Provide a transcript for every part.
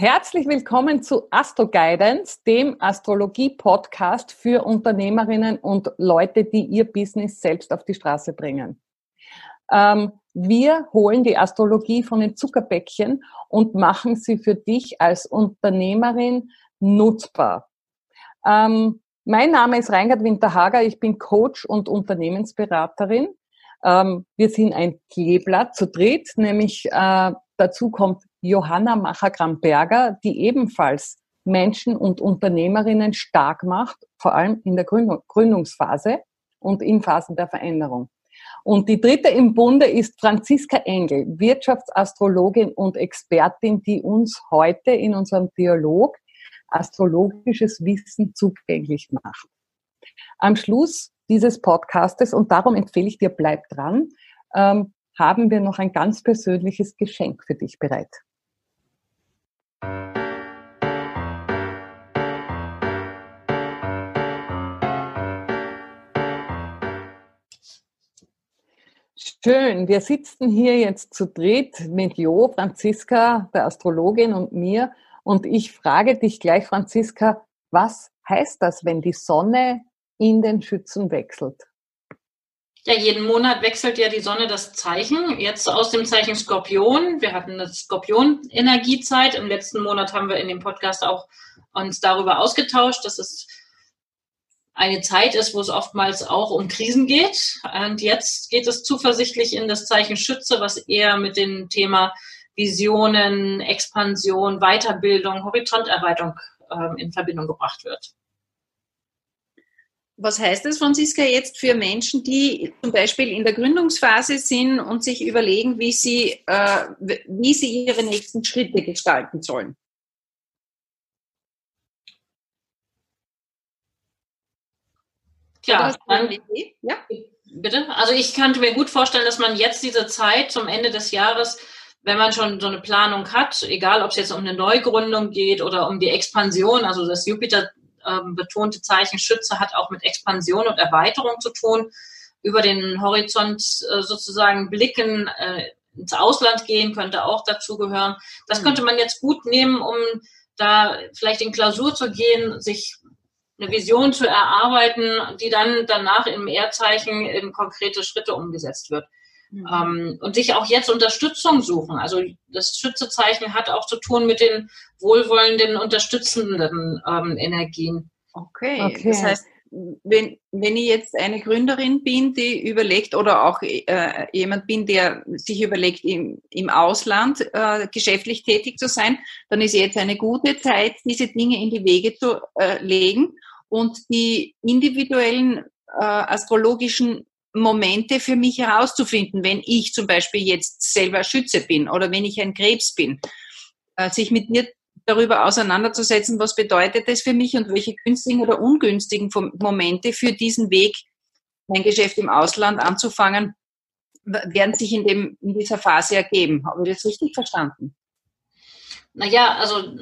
Herzlich willkommen zu Astro Guidance, dem Astrologie-Podcast für Unternehmerinnen und Leute, die ihr Business selbst auf die Straße bringen. Ähm, wir holen die Astrologie von den Zuckerbäckchen und machen sie für dich als Unternehmerin nutzbar. Ähm, mein Name ist Reingard Winterhager, ich bin Coach und Unternehmensberaterin. Ähm, wir sind ein Kleeblatt zu dritt, nämlich äh, dazu kommt Johanna Macher-Gramberger, die ebenfalls Menschen und Unternehmerinnen stark macht, vor allem in der Gründungsphase und in Phasen der Veränderung. Und die dritte im Bunde ist Franziska Engel, Wirtschaftsastrologin und Expertin, die uns heute in unserem Dialog astrologisches Wissen zugänglich macht. Am Schluss dieses Podcastes, und darum empfehle ich dir, bleib dran, ähm, haben wir noch ein ganz persönliches Geschenk für dich bereit. Schön. Wir sitzen hier jetzt zu dritt mit Jo, Franziska, der Astrologin und mir. Und ich frage dich gleich, Franziska, was heißt das, wenn die Sonne in den Schützen wechselt? Ja, jeden Monat wechselt ja die Sonne das Zeichen. Jetzt aus dem Zeichen Skorpion. Wir hatten eine Skorpion-Energiezeit. Im letzten Monat haben wir in dem Podcast auch uns darüber ausgetauscht, dass es eine Zeit ist, wo es oftmals auch um Krisen geht. Und jetzt geht es zuversichtlich in das Zeichen Schütze, was eher mit dem Thema Visionen, Expansion, Weiterbildung, Horizonterweiterung äh, in Verbindung gebracht wird. Was heißt das, Franziska, jetzt für Menschen, die zum Beispiel in der Gründungsphase sind und sich überlegen, wie sie, äh, wie sie ihre nächsten Schritte gestalten sollen? Klar, ja? bitte. Also ich könnte mir gut vorstellen, dass man jetzt diese Zeit zum Ende des Jahres, wenn man schon so eine Planung hat, egal ob es jetzt um eine Neugründung geht oder um die Expansion, also das Jupiter ähm, betonte Zeichen Schütze hat auch mit Expansion und Erweiterung zu tun. Über den Horizont äh, sozusagen blicken, äh, ins Ausland gehen könnte auch dazu gehören. Das mhm. könnte man jetzt gut nehmen, um da vielleicht in Klausur zu gehen, sich eine Vision zu erarbeiten, die dann danach im Erdzeichen in konkrete Schritte umgesetzt wird. Mhm. Ähm, und sich auch jetzt Unterstützung suchen. Also das Schützezeichen hat auch zu tun mit den wohlwollenden, unterstützenden ähm, Energien. Okay. okay. Das heißt, wenn, wenn ich jetzt eine Gründerin bin, die überlegt oder auch äh, jemand bin, der sich überlegt, im, im Ausland äh, geschäftlich tätig zu sein, dann ist jetzt eine gute Zeit, diese Dinge in die Wege zu äh, legen und die individuellen äh, astrologischen Momente für mich herauszufinden, wenn ich zum Beispiel jetzt selber Schütze bin oder wenn ich ein Krebs bin, äh, sich mit mir darüber auseinanderzusetzen, was bedeutet das für mich und welche günstigen oder ungünstigen Momente für diesen Weg, mein Geschäft im Ausland anzufangen, werden sich in, dem, in dieser Phase ergeben. Habe ich das richtig verstanden? Naja, also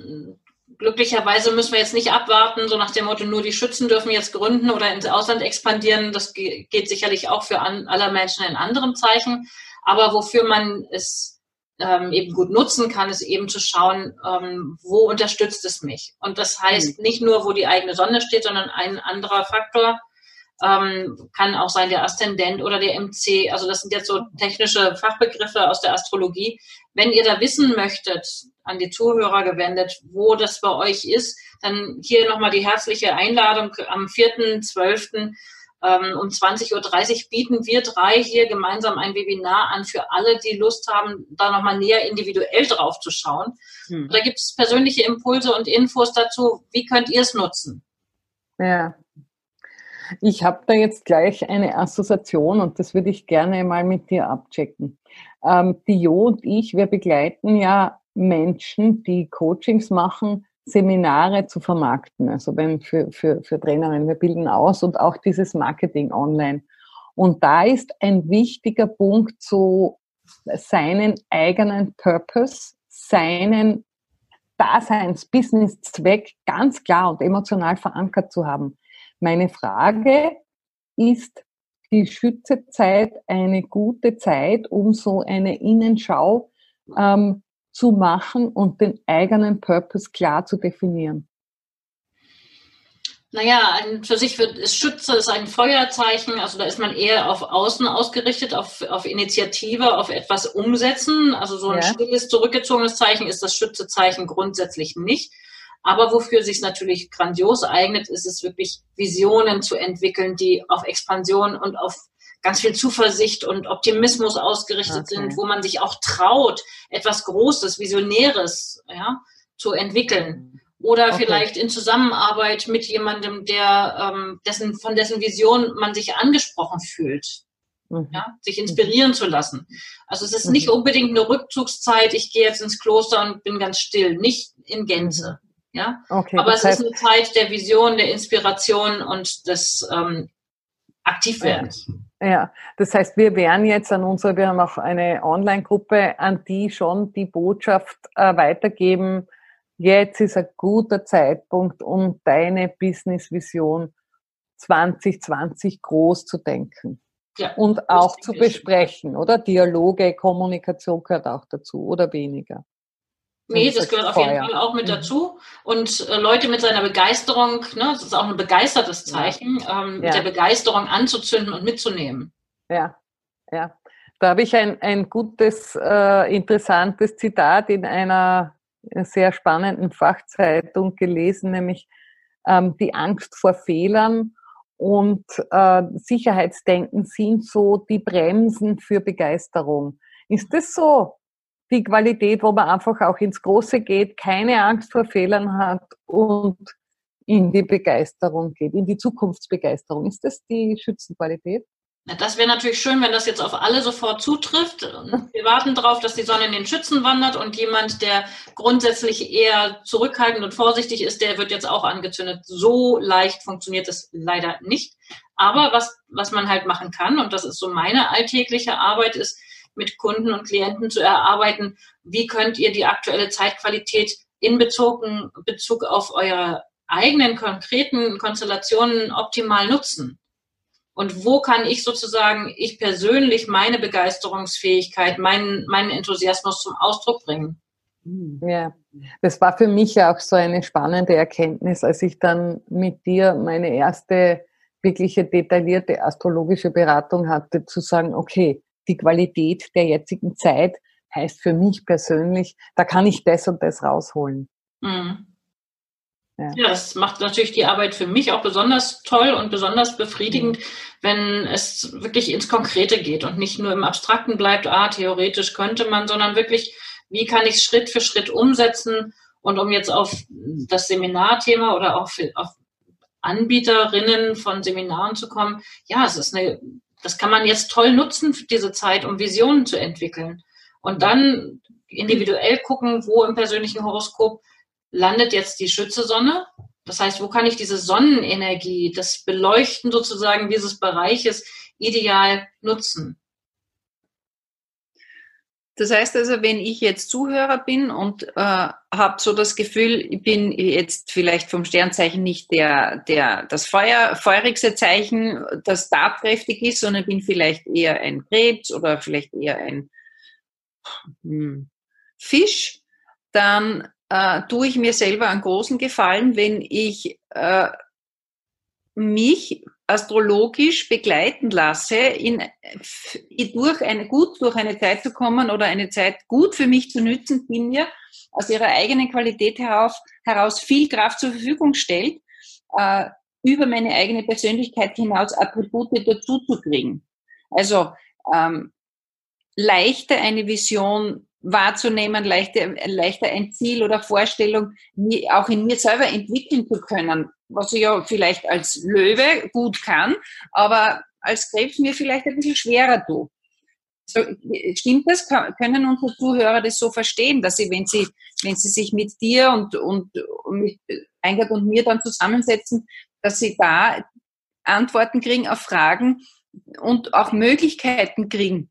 glücklicherweise müssen wir jetzt nicht abwarten, so nach dem Motto, nur die Schützen dürfen jetzt gründen oder ins Ausland expandieren. Das geht sicherlich auch für an, aller Menschen in anderen Zeichen. Aber wofür man es ähm, eben gut nutzen kann, ist eben zu schauen, ähm, wo unterstützt es mich. Und das heißt mhm. nicht nur, wo die eigene Sonne steht, sondern ein anderer Faktor ähm, kann auch sein der Aszendent oder der MC. Also das sind jetzt so technische Fachbegriffe aus der Astrologie. Wenn ihr da wissen möchtet, an die Zuhörer gewendet, wo das bei euch ist, dann hier nochmal die herzliche Einladung am 4.12. Ähm, um 20.30 Uhr bieten wir drei hier gemeinsam ein Webinar an für alle, die Lust haben, da nochmal näher individuell drauf zu schauen. Hm. Da gibt es persönliche Impulse und Infos dazu. Wie könnt ihr es nutzen? Ja, ich habe da jetzt gleich eine Assoziation und das würde ich gerne mal mit dir abchecken. Ähm, die Jo und ich, wir begleiten ja Menschen, die Coachings machen, Seminare zu vermarkten, also wenn für, für, für Trainerinnen. Wir bilden aus und auch dieses Marketing online. Und da ist ein wichtiger Punkt, so seinen eigenen Purpose, seinen Daseins-Business-Zweck ganz klar und emotional verankert zu haben. Meine Frage ist die Schützezeit eine gute Zeit, um so eine Innenschau ähm, zu machen und den eigenen Purpose klar zu definieren? Naja, ein, für sich wird, ist Schütze ist ein Feuerzeichen, also da ist man eher auf Außen ausgerichtet, auf, auf Initiative, auf etwas umsetzen. Also so ein ja. stilles, zurückgezogenes Zeichen ist das Schützezeichen grundsätzlich nicht. Aber wofür sich natürlich grandios eignet, ist es wirklich Visionen zu entwickeln, die auf Expansion und auf ganz viel Zuversicht und Optimismus ausgerichtet okay. sind, wo man sich auch traut, etwas Großes, Visionäres ja, zu entwickeln. Oder okay. vielleicht in Zusammenarbeit mit jemandem, der ähm, dessen, von dessen Vision man sich angesprochen fühlt. Mhm. Ja, sich inspirieren zu lassen. Also es ist mhm. nicht unbedingt eine Rückzugszeit, ich gehe jetzt ins Kloster und bin ganz still, nicht in Gänze. Mhm. Ja? Okay, Aber es heißt, ist eine Zeit der Vision, der Inspiration und des ähm, Aktivwerdens. Ja, das heißt, wir werden jetzt an unsere, wir haben auch eine Online-Gruppe, an die schon die Botschaft äh, weitergeben, jetzt ist ein guter Zeitpunkt, um deine Business-Vision 2020 groß zu denken. Ja, und auch zu besprechen, oder? Dialoge, Kommunikation gehört auch dazu, oder weniger? Nee, das gehört auf jeden Fall auch mit mhm. dazu. Und äh, Leute mit seiner Begeisterung, ne, das ist auch ein begeistertes Zeichen, ähm, ja. der Begeisterung anzuzünden und mitzunehmen. Ja, ja. Da habe ich ein, ein gutes, äh, interessantes Zitat in einer sehr spannenden Fachzeitung gelesen, nämlich ähm, die Angst vor Fehlern und äh, Sicherheitsdenken sind so die Bremsen für Begeisterung. Ist das so? Die Qualität, wo man einfach auch ins Große geht, keine Angst vor Fehlern hat und in die Begeisterung geht, in die Zukunftsbegeisterung. Ist das die Schützenqualität? Das wäre natürlich schön, wenn das jetzt auf alle sofort zutrifft. Wir warten darauf, dass die Sonne in den Schützen wandert und jemand, der grundsätzlich eher zurückhaltend und vorsichtig ist, der wird jetzt auch angezündet. So leicht funktioniert es leider nicht. Aber was, was man halt machen kann, und das ist so meine alltägliche Arbeit, ist, mit Kunden und Klienten zu erarbeiten, wie könnt ihr die aktuelle Zeitqualität in Bezug, Bezug auf eure eigenen konkreten Konstellationen optimal nutzen. Und wo kann ich sozusagen, ich persönlich, meine Begeisterungsfähigkeit, meinen, meinen Enthusiasmus zum Ausdruck bringen? Ja, das war für mich auch so eine spannende Erkenntnis, als ich dann mit dir meine erste wirkliche detaillierte astrologische Beratung hatte, zu sagen, okay, die Qualität der jetzigen Zeit heißt für mich persönlich, da kann ich das und das rausholen. Mhm. Ja. ja. das macht natürlich die Arbeit für mich auch besonders toll und besonders befriedigend, mhm. wenn es wirklich ins Konkrete geht und nicht nur im Abstrakten bleibt, ah, theoretisch könnte man, sondern wirklich, wie kann ich es Schritt für Schritt umsetzen? Und um jetzt auf das Seminarthema oder auch auf Anbieterinnen von Seminaren zu kommen, ja, es ist eine das kann man jetzt toll nutzen für diese Zeit, um Visionen zu entwickeln. Und dann individuell gucken, wo im persönlichen Horoskop landet jetzt die Schütze-Sonne. Das heißt, wo kann ich diese Sonnenenergie, das Beleuchten sozusagen dieses Bereiches ideal nutzen? Das heißt also, wenn ich jetzt Zuhörer bin und äh, habe so das Gefühl, ich bin jetzt vielleicht vom Sternzeichen nicht der, der das Feuer, feurigste Zeichen, das tatkräftig ist, sondern bin vielleicht eher ein Krebs oder vielleicht eher ein hm, Fisch, dann äh, tue ich mir selber einen großen Gefallen, wenn ich äh, mich astrologisch begleiten lasse, in, durch eine, gut durch eine Zeit zu kommen oder eine Zeit gut für mich zu nützen, die mir aus ihrer eigenen Qualität heraus, heraus viel Kraft zur Verfügung stellt, äh, über meine eigene Persönlichkeit hinaus Attribute dazu zu kriegen. Also ähm, leichter eine Vision wahrzunehmen, leichter, leichter ein Ziel oder Vorstellung auch in mir selber entwickeln zu können, was ich ja vielleicht als Löwe gut kann, aber als Krebs mir vielleicht ein bisschen schwerer tut. So, stimmt das? Können unsere Zuhörer das so verstehen, dass sie, wenn sie, wenn sie sich mit dir und, und, und mit Eingert und mir dann zusammensetzen, dass sie da Antworten kriegen auf Fragen und auch Möglichkeiten kriegen,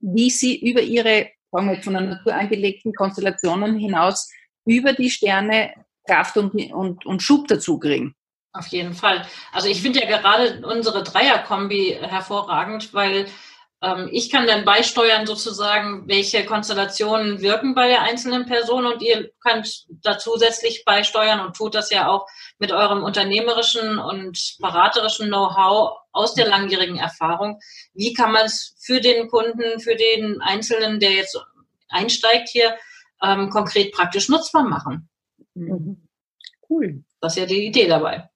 wie sie über ihre sagen wir, von der Natur angelegten Konstellationen hinaus über die Sterne Kraft und, und, und Schub dazu kriegen. Auf jeden Fall. Also ich finde ja gerade unsere Dreierkombi hervorragend, weil ich kann dann beisteuern sozusagen, welche Konstellationen wirken bei der einzelnen Person und ihr könnt da zusätzlich beisteuern und tut das ja auch mit eurem unternehmerischen und beraterischen Know-how aus der langjährigen Erfahrung. Wie kann man es für den Kunden, für den Einzelnen, der jetzt einsteigt hier, ähm, konkret praktisch nutzbar machen? Mhm. Cool. Das ist ja die Idee dabei.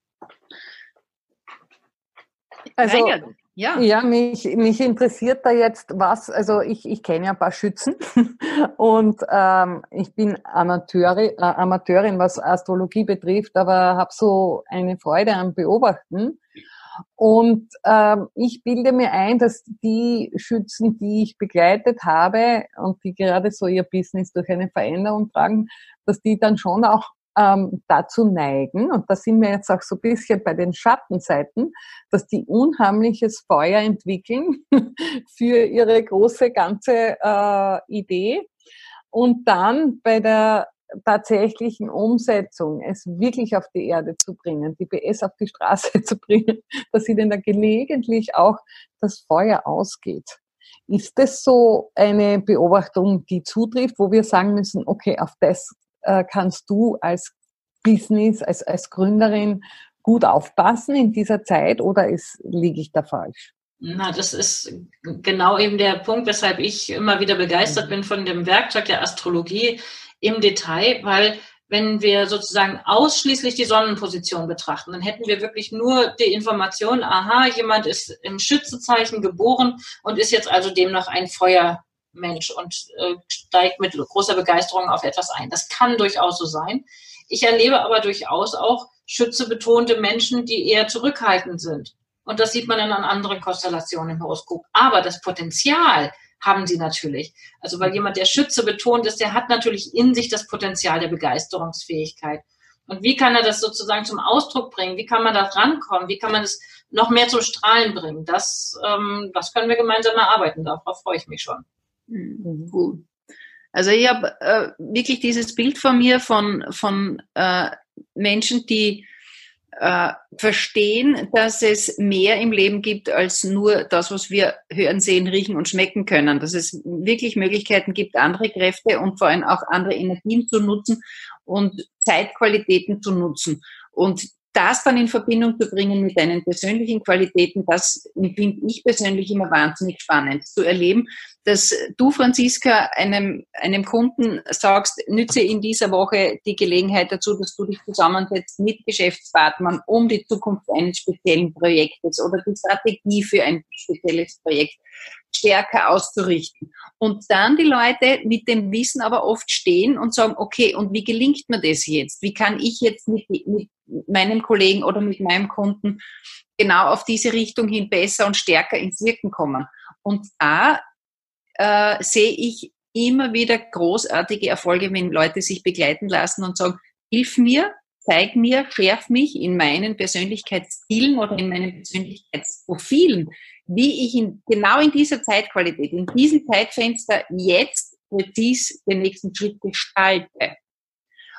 Also, ja. ja, mich, mich interessiert da jetzt was, also ich, ich kenne ja ein paar Schützen und ähm, ich bin Amateuri, äh, Amateurin, was Astrologie betrifft, aber habe so eine Freude am Beobachten. Und ähm, ich bilde mir ein, dass die Schützen, die ich begleitet habe und die gerade so ihr Business durch eine Veränderung tragen, dass die dann schon auch ähm, dazu neigen, und da sind wir jetzt auch so ein bisschen bei den Schattenseiten, dass die unheimliches Feuer entwickeln für ihre große ganze äh, Idee und dann bei der tatsächlichen Umsetzung, es wirklich auf die Erde zu bringen, die PS auf die Straße zu bringen, dass ihnen da gelegentlich auch das Feuer ausgeht. Ist das so eine Beobachtung, die zutrifft, wo wir sagen müssen, okay, auf das äh, kannst du als Business, als, als Gründerin gut aufpassen in dieser Zeit oder ist, liege ich da falsch? Na, das ist genau eben der Punkt, weshalb ich immer wieder begeistert bin von dem Werkzeug der Astrologie im Detail, weil wenn wir sozusagen ausschließlich die Sonnenposition betrachten, dann hätten wir wirklich nur die Information, aha, jemand ist im Schützezeichen geboren und ist jetzt also demnach ein Feuer, Mensch und äh, steigt mit großer Begeisterung auf etwas ein. Das kann durchaus so sein. Ich erlebe aber durchaus auch schützebetonte Menschen, die eher zurückhaltend sind. Und das sieht man dann an anderen Konstellationen im Horoskop. Aber das Potenzial haben sie natürlich. Also weil jemand, der Schütze betont ist, der hat natürlich in sich das Potenzial der Begeisterungsfähigkeit. Und wie kann er das sozusagen zum Ausdruck bringen? Wie kann man da rankommen? Wie kann man es noch mehr zum Strahlen bringen? Das, ähm, das können wir gemeinsam erarbeiten. Darauf freue ich mich schon. Mhm. Gut. Also ich habe äh, wirklich dieses Bild von mir von, von äh, Menschen, die äh, verstehen, dass es mehr im Leben gibt als nur das, was wir hören, sehen, riechen und schmecken können. Dass es wirklich Möglichkeiten gibt, andere Kräfte und vor allem auch andere Energien zu nutzen und Zeitqualitäten zu nutzen. Und das dann in Verbindung zu bringen mit deinen persönlichen Qualitäten, das finde ich persönlich immer wahnsinnig spannend zu erleben, dass du, Franziska, einem, einem Kunden sagst, nütze in dieser Woche die Gelegenheit dazu, dass du dich zusammensetzt mit Geschäftspartnern um die Zukunft eines speziellen Projektes oder die Strategie für ein spezielles Projekt stärker auszurichten. Und dann die Leute mit dem Wissen aber oft stehen und sagen, okay, und wie gelingt mir das jetzt? Wie kann ich jetzt mit, mit meinem Kollegen oder mit meinem Kunden genau auf diese Richtung hin besser und stärker ins Wirken kommen? Und da äh, sehe ich immer wieder großartige Erfolge, wenn Leute sich begleiten lassen und sagen, hilf mir, zeig mir, schärf mich in meinen Persönlichkeitsstilen oder in meinen Persönlichkeitsprofilen, wie ich in, genau in dieser Zeitqualität, in diesem Zeitfenster jetzt präzis den nächsten Schritt gestalte.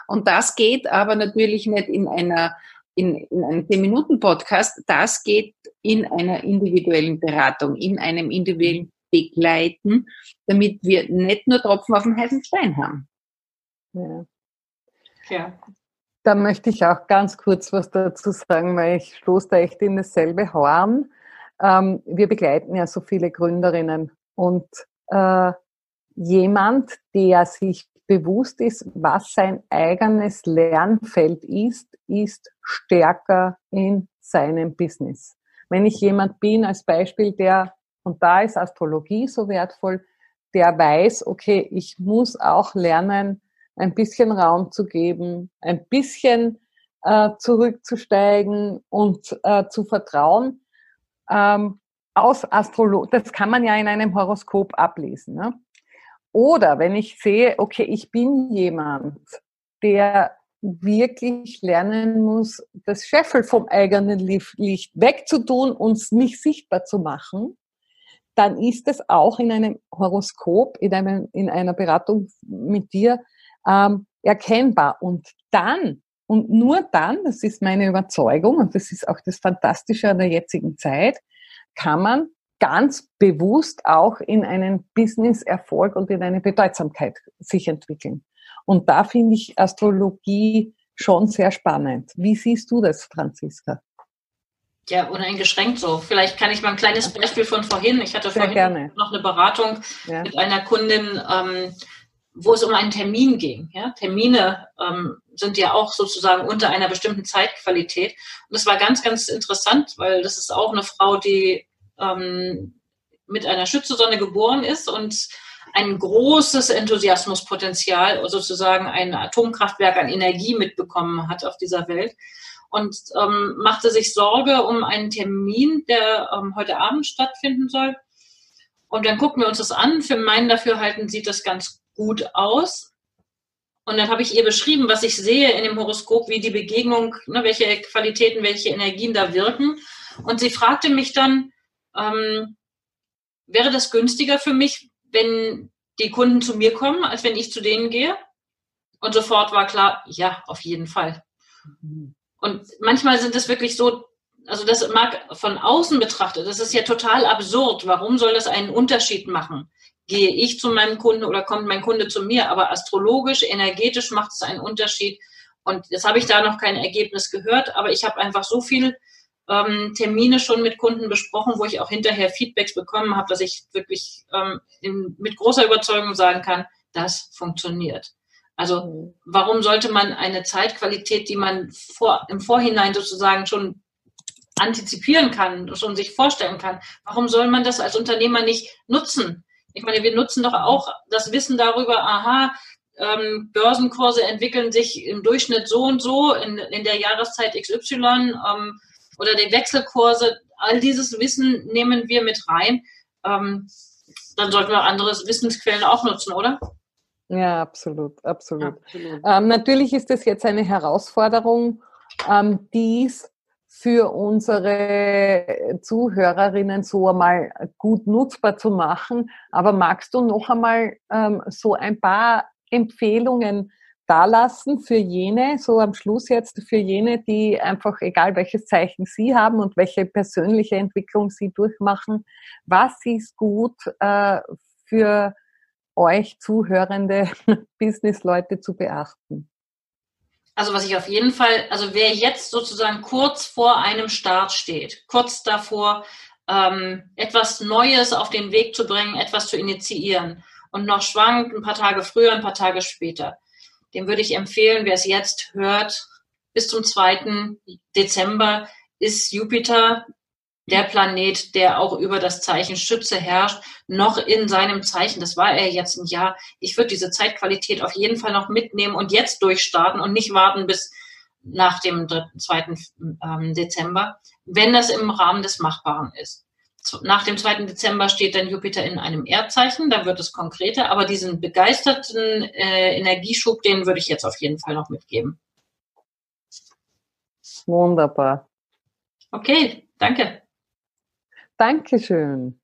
Und das geht aber natürlich nicht in einer in, in einem 10-Minuten-Podcast, das geht in einer individuellen Beratung, in einem individuellen Begleiten, damit wir nicht nur Tropfen auf dem heißen Stein haben. Ja. ja. Da möchte ich auch ganz kurz was dazu sagen, weil ich stoße da echt in dasselbe Horn. Ähm, wir begleiten ja so viele Gründerinnen und äh, jemand, der sich bewusst ist, was sein eigenes Lernfeld ist, ist stärker in seinem Business. Wenn ich jemand bin, als Beispiel, der, und da ist Astrologie so wertvoll, der weiß, okay, ich muss auch lernen, ein bisschen Raum zu geben, ein bisschen äh, zurückzusteigen und äh, zu vertrauen. Ähm, aus Astrolog, das kann man ja in einem Horoskop ablesen. Ne? Oder wenn ich sehe, okay, ich bin jemand, der wirklich lernen muss, das Scheffel vom eigenen Licht wegzutun und es nicht sichtbar zu machen, dann ist es auch in einem Horoskop, in, einem, in einer Beratung mit dir ähm, erkennbar. Und dann, und nur dann, das ist meine Überzeugung und das ist auch das Fantastische an der jetzigen Zeit, kann man ganz bewusst auch in einen Business-Erfolg und in eine Bedeutsamkeit sich entwickeln. Und da finde ich Astrologie schon sehr spannend. Wie siehst du das, Franziska? Ja, uneingeschränkt so. Vielleicht kann ich mal ein kleines Beispiel von vorhin. Ich hatte Sehr vorhin gerne. noch eine Beratung Ja. mit einer Kundin, ähm, wo es um einen Termin ging. Ja? Termine ähm, sind ja auch sozusagen unter einer bestimmten Zeitqualität. Und das war ganz, ganz interessant, weil das ist auch eine Frau, die ähm, mit einer Schützesonne geboren ist und ein großes Enthusiasmuspotenzial, sozusagen ein Atomkraftwerk an Energie mitbekommen hat auf dieser Welt und ähm, machte sich Sorge um einen Termin, der ähm, heute Abend stattfinden soll. Und dann gucken wir uns das an. Für meinen Dafürhalten sieht das ganz gut aus. Und dann habe ich ihr beschrieben, was ich sehe in dem Horoskop, wie die Begegnung, ne, welche Qualitäten, welche Energien da wirken. Und sie fragte mich dann, ähm, wäre das günstiger für mich, wenn die Kunden zu mir kommen, als wenn ich zu denen gehe? Und sofort war klar, ja, auf jeden Fall. Und manchmal sind es wirklich so, also das mag von außen betrachtet, das ist ja total absurd. Warum soll das einen Unterschied machen? Gehe ich zu meinem Kunden oder kommt mein Kunde zu mir? Aber astrologisch, energetisch macht es einen Unterschied. Und jetzt habe ich da noch kein Ergebnis gehört, aber ich habe einfach so viel ähm, Termine schon mit Kunden besprochen, wo ich auch hinterher Feedbacks bekommen habe, dass ich wirklich ähm, in, mit großer Überzeugung sagen kann, das funktioniert. Also warum sollte man eine Zeitqualität, die man vor, im Vorhinein sozusagen schon antizipieren kann, schon sich vorstellen kann, warum soll man das als Unternehmer nicht nutzen? Ich meine, wir nutzen doch auch das Wissen darüber, aha, ähm, Börsenkurse entwickeln sich im Durchschnitt so und so in, in der Jahreszeit XY ähm, oder die Wechselkurse. All dieses Wissen nehmen wir mit rein. Ähm, dann sollten wir andere Wissensquellen auch nutzen, oder? Ja, absolut, absolut. Absolut. Ähm, natürlich ist es jetzt eine Herausforderung, ähm, dies für unsere Zuhörerinnen so einmal gut nutzbar zu machen. Aber magst du noch einmal ähm, so ein paar Empfehlungen dalassen für jene, so am Schluss jetzt, für jene, die einfach, egal welches Zeichen sie haben und welche persönliche Entwicklung sie durchmachen, was ist gut äh, für euch zuhörende Businessleute zu beachten? Also was ich auf jeden Fall, also wer jetzt sozusagen kurz vor einem Start steht, kurz davor, ähm, etwas Neues auf den Weg zu bringen, etwas zu initiieren und noch schwankt ein paar Tage früher, ein paar Tage später, dem würde ich empfehlen, wer es jetzt hört, bis zum 2. Dezember ist Jupiter der Planet, der auch über das Zeichen Schütze herrscht, noch in seinem Zeichen. Das war er jetzt ein Jahr. Ich würde diese Zeitqualität auf jeden Fall noch mitnehmen und jetzt durchstarten und nicht warten bis nach dem 3., 2. ähm, Dezember, wenn das im Rahmen des Machbaren ist. Nach dem 2. Dezember steht dann Jupiter in einem Erdzeichen, da wird es konkreter, aber diesen begeisterten äh, Energieschub, den würde ich jetzt auf jeden Fall noch mitgeben. Wunderbar. Okay, danke. Dankeschön.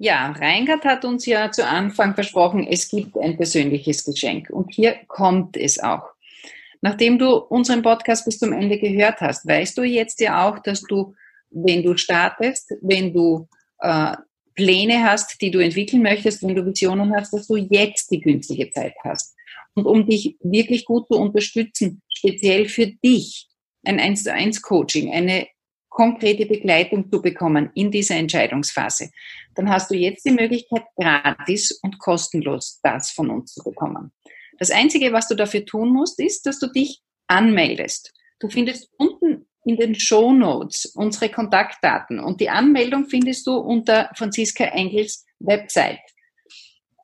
Ja, Reingard hat uns ja zu Anfang versprochen, es gibt ein persönliches Geschenk. Und hier kommt es auch. Nachdem du unseren Podcast bis zum Ende gehört hast, weißt du jetzt ja auch, dass du, wenn du startest, wenn du äh, Pläne hast, die du entwickeln möchtest, wenn du Visionen hast, dass du jetzt die günstige Zeit hast. Und um dich wirklich gut zu unterstützen, speziell für dich, ein 1 zu 1 Coaching, eine konkrete Begleitung zu bekommen in dieser Entscheidungsphase, dann hast du jetzt die Möglichkeit, gratis und kostenlos das von uns zu bekommen. Das Einzige, was du dafür tun musst, ist, dass du dich anmeldest. Du findest unten in den Show Notes unsere Kontaktdaten und die Anmeldung findest du unter Franziska Engels Website.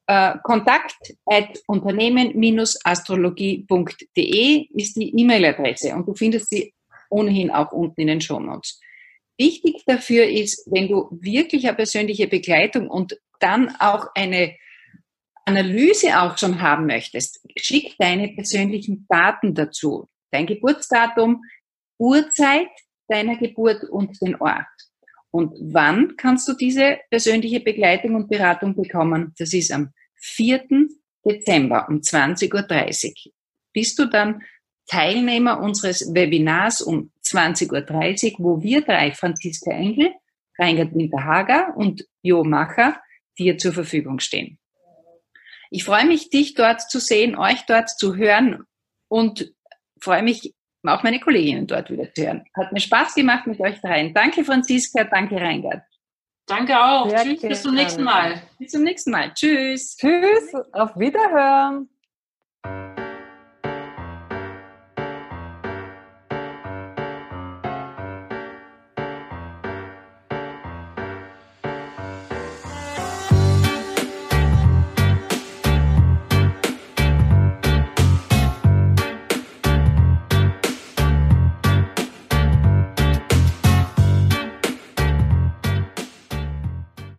Äh, kontakt at unternehmen-astrologie.de ist die E-Mail-Adresse und du findest sie ohnehin auch unten in den Show Notes. Wichtig dafür ist, wenn du wirklich eine persönliche Begleitung und dann auch eine Analyse auch schon haben möchtest, schick deine persönlichen Daten dazu. Dein Geburtsdatum, Uhrzeit deiner Geburt und den Ort. Und wann kannst du diese persönliche Begleitung und Beratung bekommen? Das ist am 4. Dezember um 20.30 Uhr bist du dann Teilnehmer unseres Webinars um 20.30 Uhr, wo wir drei, Franziska Engel, Reingard Winterhager und Jo Macher, dir zur Verfügung stehen. Ich freue mich, dich dort zu sehen, euch dort zu hören und freue mich, auch meine Kolleginnen dort wieder zu hören. Hat mir Spaß gemacht mit euch dreien. Danke, Franziska, danke, Reingard. Danke auch. Sehr Tschüss, bis zum nächsten Mal. Bis zum nächsten Mal. Tschüss. Tschüss, auf Wiederhören.